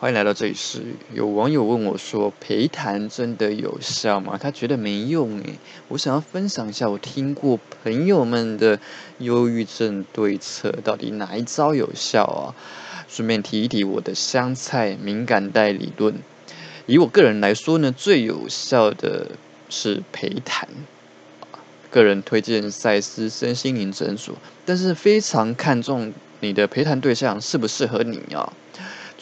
欢迎来到这里是有网友问我说：“陪谈真的有效吗？”他觉得没用诶。我想要分享一下我听过朋友们的忧郁症对策，到底哪一招有效啊？顺便提一提我的香菜敏感带理论。以我个人来说呢，最有效的是陪谈。个人推荐赛斯身心灵诊所，但是非常看重你的陪谈对象适不适合你啊。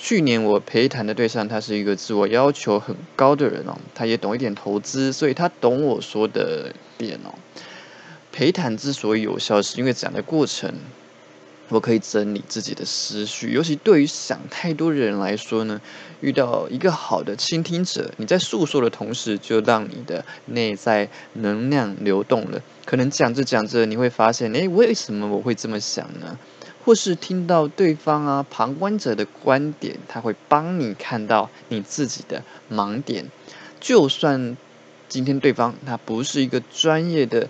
去年我陪谈的对象，他是一个自我要求很高的人哦，他也懂一点投资，所以他懂我说的点哦。陪谈之所以有效，是因为讲的过程，我可以整理自己的思绪，尤其对于想太多的人来说呢，遇到一个好的倾听者，你在诉说的同时，就让你的内在能量流动了。可能讲着讲着，你会发现，诶，为什么我会这么想呢？或是听到对方啊旁观者的观点，他会帮你看到你自己的盲点。就算今天对方他不是一个专业的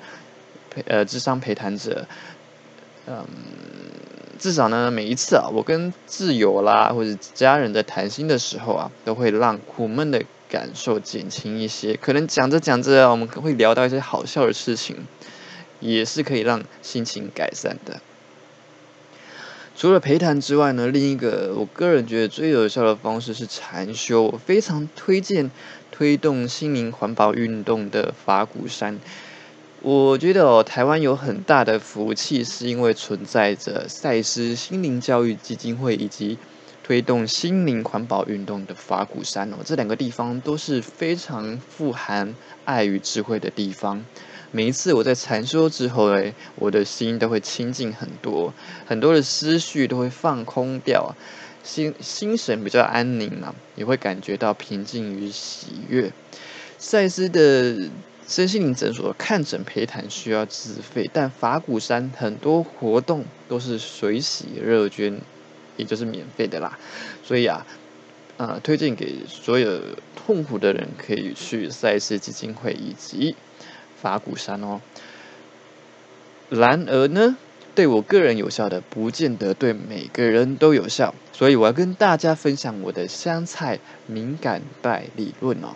陪呃智商陪谈者，嗯，至少呢每一次啊，我跟挚友啦或者家人在谈心的时候啊，都会让苦闷的感受减轻一些。可能讲着讲着，我们会聊到一些好笑的事情，也是可以让心情改善的。除了陪谈之外呢，另一个我个人觉得最有效的方式是禅修。我非常推荐推动心灵环保运动的法鼓山。我觉得哦，台湾有很大的福气，是因为存在着赛斯心灵教育基金会以及推动心灵环保运动的法鼓山哦，这两个地方都是非常富含爱与智慧的地方。每一次我在禅修之后，诶，我的心都会清净很多，很多的思绪都会放空掉，心心神比较安宁嘛，也会感觉到平静与喜悦。赛斯的身心灵诊所看诊陪谈需要自费，但法鼓山很多活动都是水洗热捐，也就是免费的啦。所以啊，呃，推荐给所有痛苦的人可以去赛斯基金会以及。法鼓山哦，然而呢，对我个人有效的，不见得对每个人都有效，所以我要跟大家分享我的香菜敏感带理论哦。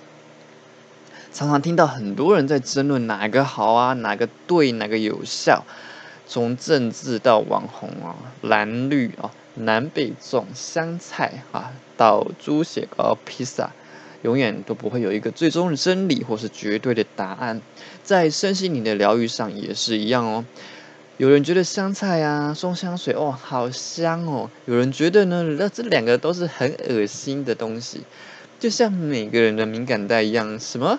常常听到很多人在争论哪个好啊，哪个对，哪个有效，从政治到网红啊，蓝绿啊，南北种香菜啊，到猪血糕、披萨。永远都不会有一个最终的真理或是绝对的答案，在身心灵的疗愈上也是一样哦。有人觉得香菜啊、松香水哦好香哦，有人觉得呢，那这两个都是很恶心的东西。就像每个人的敏感带一样，什么？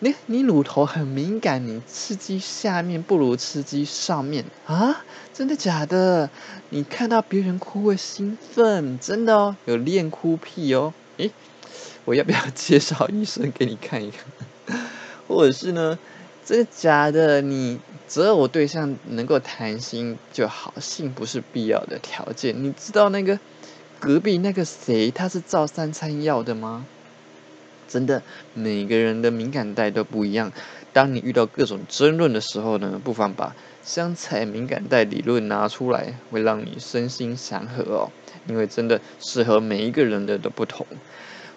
你你乳头很敏感，你刺激下面不如刺激上面啊？真的假的？你看到别人哭会兴奋，真的哦，有恋哭癖哦，我要不要介绍医生给你看一看？或者是呢？真的假的？你择偶对象能够谈心就好，性不是必要的条件。你知道那个隔壁那个谁，他是照三餐要的吗？真的，每个人的敏感带都不一样。当你遇到各种争论的时候呢，不妨把香菜敏感带理论拿出来，会让你身心祥和哦。因为真的适合每一个人的都不同。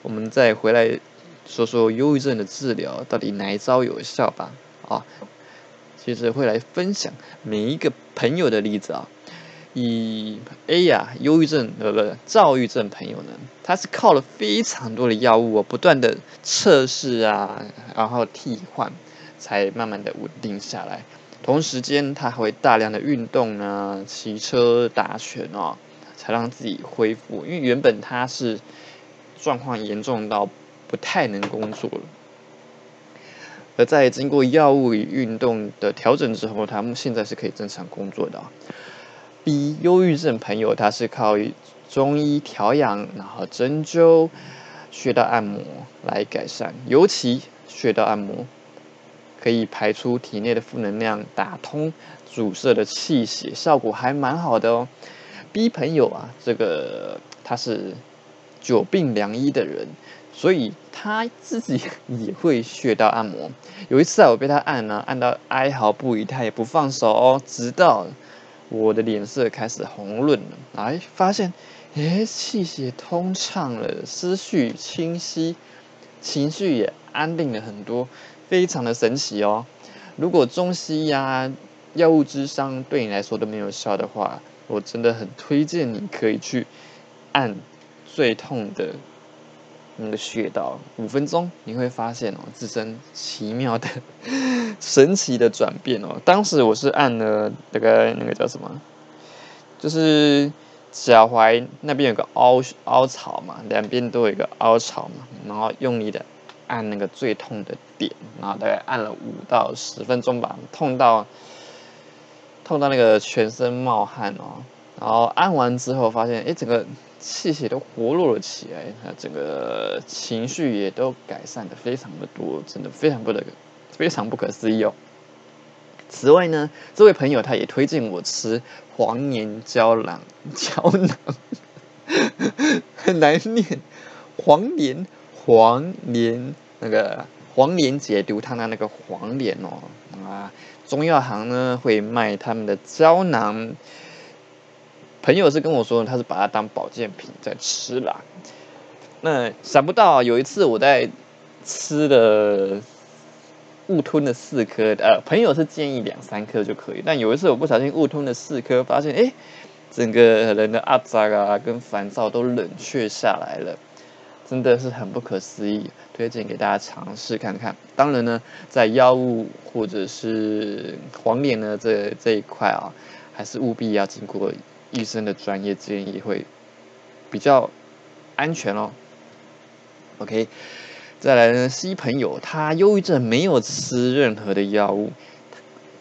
我们再回来说说忧郁症的治疗到底哪一招有效吧？啊，其实会来分享每一个朋友的例子啊。以 A 呀，忧郁症呃不，躁郁症朋友呢，他是靠了非常多的药物，不断的测试啊，然后替换，才慢慢的稳定下来。同时间，他还会大量的运动啊，骑车、打拳啊，才让自己恢复。因为原本他是。状况严重到不太能工作了，而在经过药物与运动的调整之后，他们现在是可以正常工作的。B 忧郁症朋友，他是靠中医调养，然后针灸、穴道按摩来改善，尤其穴道按摩可以排出体内的负能量，打通阻塞的气血，效果还蛮好的哦。B 朋友啊，这个他是。久病良医的人，所以他自己 也会穴道按摩。有一次啊，我被他按呢，按到哀嚎不已，他也不放手哦，直到我的脸色开始红润了，哎，发现诶，气血通畅了，思绪清晰，情绪也安定了很多，非常的神奇哦。如果中西呀药物之伤对你来说都没有效的话，我真的很推荐你可以去按最痛的那个穴道，五分钟你会发现哦，自身奇妙的、神奇的转变哦。当时我是按了那个那个叫什么，就是脚踝那边有个凹凹槽嘛，两边都有一个凹槽嘛，然后用力的。按那个最痛的点，然后大概按了五到十分钟吧，痛到痛到那个全身冒汗哦。然后按完之后发现，哎，整个气血都活络了起来，那整个情绪也都改善的非常的多，真的非常不得非常不可思议哦。此外呢，这位朋友他也推荐我吃黄连胶囊，胶囊很 难念，黄连。黄连那个黄连解毒汤的那个黄连哦啊，中药行呢会卖他们的胶囊。朋友是跟我说，他是把它当保健品在吃啦。那想不到有一次我在吃的误吞了四颗，呃，朋友是建议两三颗就可以，但有一次我不小心误吞了四颗，发现哎，整个人的阿扎啊跟烦躁都冷却下来了。真的是很不可思议，推荐给大家尝试看看。当然呢，在药物或者是黄连呢这这一块啊，还是务必要经过医生的专业建议，会比较安全哦。OK，再来呢，C 朋友他忧郁症没有吃任何的药物，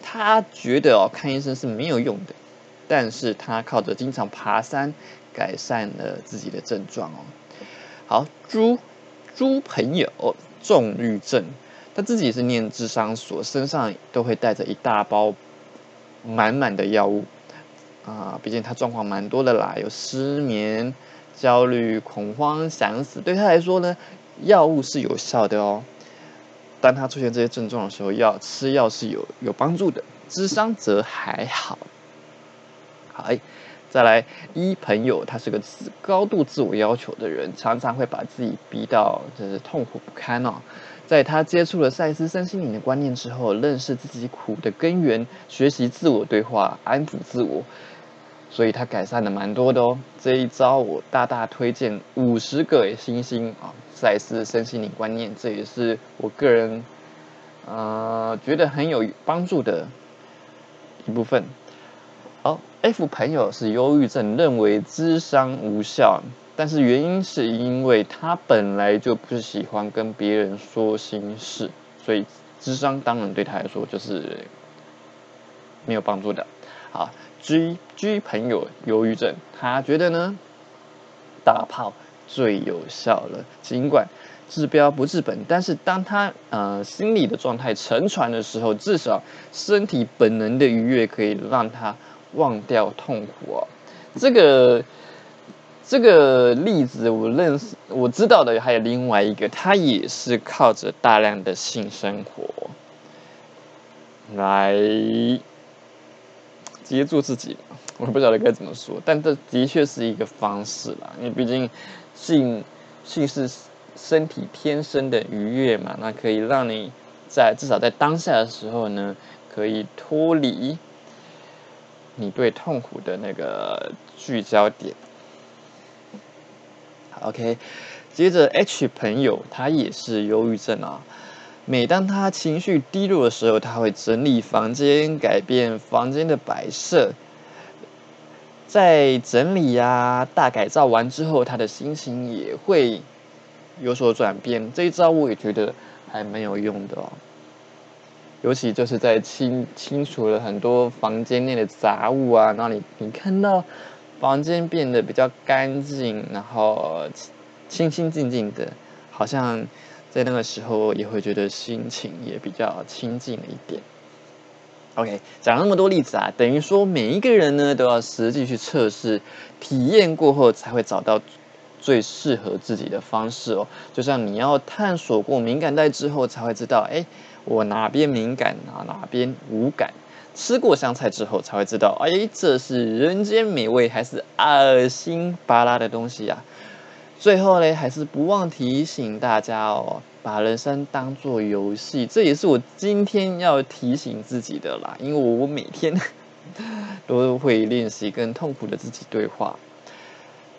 他觉得哦看医生是没有用的，但是他靠着经常爬山改善了自己的症状哦。好，猪猪朋友重郁症，他自己是念智商所，身上都会带着一大包满满的药物啊，毕竟他状况蛮多的啦，有失眠、焦虑、恐慌、想死，对他来说呢，药物是有效的哦。当他出现这些症状的时候，药吃药是有有帮助的，智商则还好。好。再来，一朋友他是个自高度自我要求的人，常常会把自己逼到就是痛苦不堪哦。在他接触了赛斯身心灵的观念之后，认识自己苦的根源，学习自我对话，安抚自我，所以他改善的蛮多的哦。这一招我大大推荐五十个星星啊！赛斯身心灵观念，这也是我个人呃觉得很有帮助的一部分。好，F 朋友是忧郁症，认为智商无效，但是原因是因为他本来就不喜欢跟别人说心事，所以智商当然对他来说就是没有帮助的。好，G G 朋友忧郁症，他觉得呢，打炮最有效了，尽管治标不治本，但是当他呃心理的状态沉船的时候，至少身体本能的愉悦可以让他。忘掉痛苦哦，这个这个例子我认识，我知道的还有另外一个，他也是靠着大量的性生活来接住自己，我不晓得该怎么说，但这的确是一个方式啦，因为毕竟性性是身体天生的愉悦嘛，那可以让你在至少在当下的时候呢，可以脱离。你对痛苦的那个聚焦点。OK，接着 H 朋友他也是忧郁症啊。每当他情绪低落的时候，他会整理房间，改变房间的摆设。在整理呀、大改造完之后，他的心情也会有所转变。这一招我也觉得还蛮有用的哦。尤其就是在清清除了很多房间内的杂物啊，那你你看到房间变得比较干净，然后清清静静的，好像在那个时候也会觉得心情也比较清静一点。OK，讲那么多例子啊，等于说每一个人呢都要实际去测试、体验过后，才会找到最适合自己的方式哦。就像你要探索过敏感带之后，才会知道，哎。我哪边敏感啊？哪边无感？吃过香菜之后，才会知道，哎，这是人间美味还是恶心巴拉的东西呀？最后呢，还是不忘提醒大家哦，把人生当做游戏，这也是我今天要提醒自己的啦。因为我每天 都会练习跟痛苦的自己对话。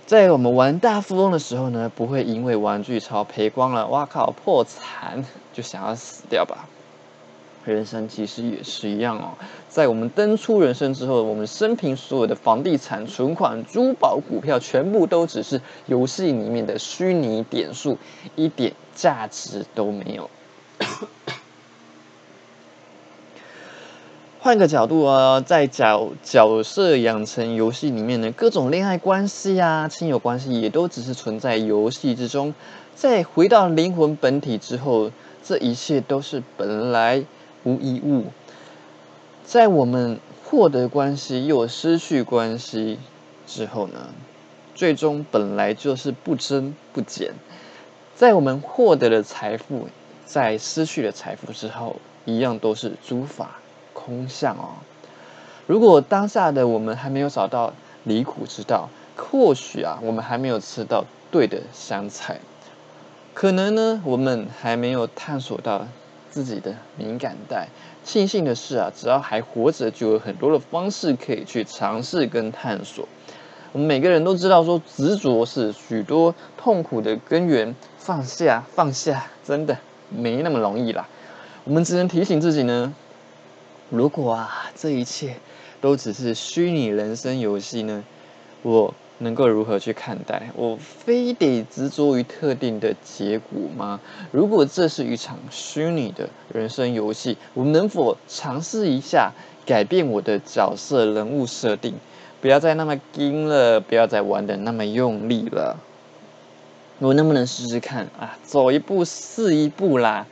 在我们玩大富翁的时候呢，不会因为玩具超赔光了，哇靠，破产就想要死掉吧？人生其实也是一样哦，在我们登出人生之后，我们生平所有的房地产、存款、珠宝、股票，全部都只是游戏里面的虚拟点数，一点价值都没有。换个角度啊，在角角色养成游戏里面呢，各种恋爱关系啊、亲友关系，也都只是存在游戏之中。在回到灵魂本体之后，这一切都是本来。无一物，在我们获得关系又失去关系之后呢？最终本来就是不增不减。在我们获得了财富，在失去了财富之后，一样都是诸法空相哦。如果当下的我们还没有找到离苦之道，或许啊，我们还没有吃到对的香菜，可能呢，我们还没有探索到。自己的敏感带，庆幸的是啊，只要还活着，就有很多的方式可以去尝试跟探索。我们每个人都知道，说执着是许多痛苦的根源，放下放下，真的没那么容易啦。我们只能提醒自己呢，如果啊，这一切都只是虚拟人生游戏呢，我。能够如何去看待？我非得执着于特定的结果吗？如果这是一场虚拟的人生游戏，我能否尝试一下改变我的角色人物设定？不要再那么精了，不要再玩的那么用力了。我能不能试试看啊？走一步是一步啦。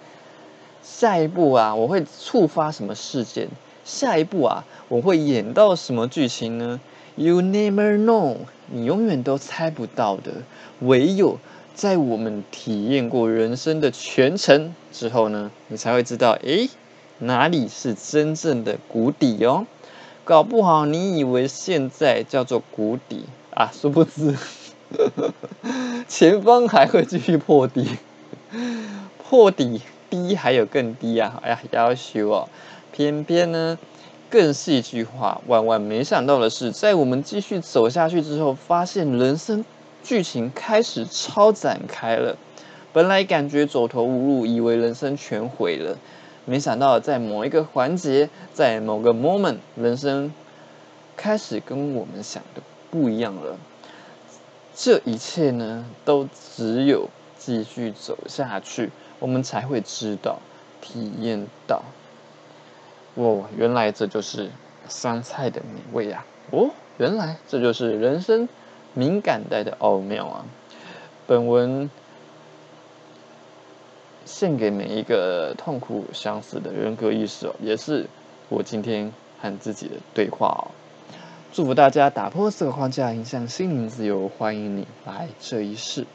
下一步啊，我会触发什么事件？下一步啊，我会演到什么剧情呢？You never know，你永远都猜不到的。唯有在我们体验过人生的全程之后呢，你才会知道，诶，哪里是真正的谷底哦。搞不好你以为现在叫做谷底啊，殊不知 前方还会继续破底，破底低还有更低啊！哎呀，要求哦，偏偏呢。更戏剧化，万万没想到的是，在我们继续走下去之后，发现人生剧情开始超展开了。本来感觉走投无路，以为人生全毁了，没想到在某一个环节，在某个 moment，人生开始跟我们想的不一样了。这一切呢，都只有继续走下去，我们才会知道、体验到。哦，原来这就是香菜的美味呀！哦，原来这就是人生敏感带的奥妙啊！本文献给每一个痛苦相似的人格意识哦，也是我今天和自己的对话哦。祝福大家打破这个框架，影响心灵自由，欢迎你来这一世。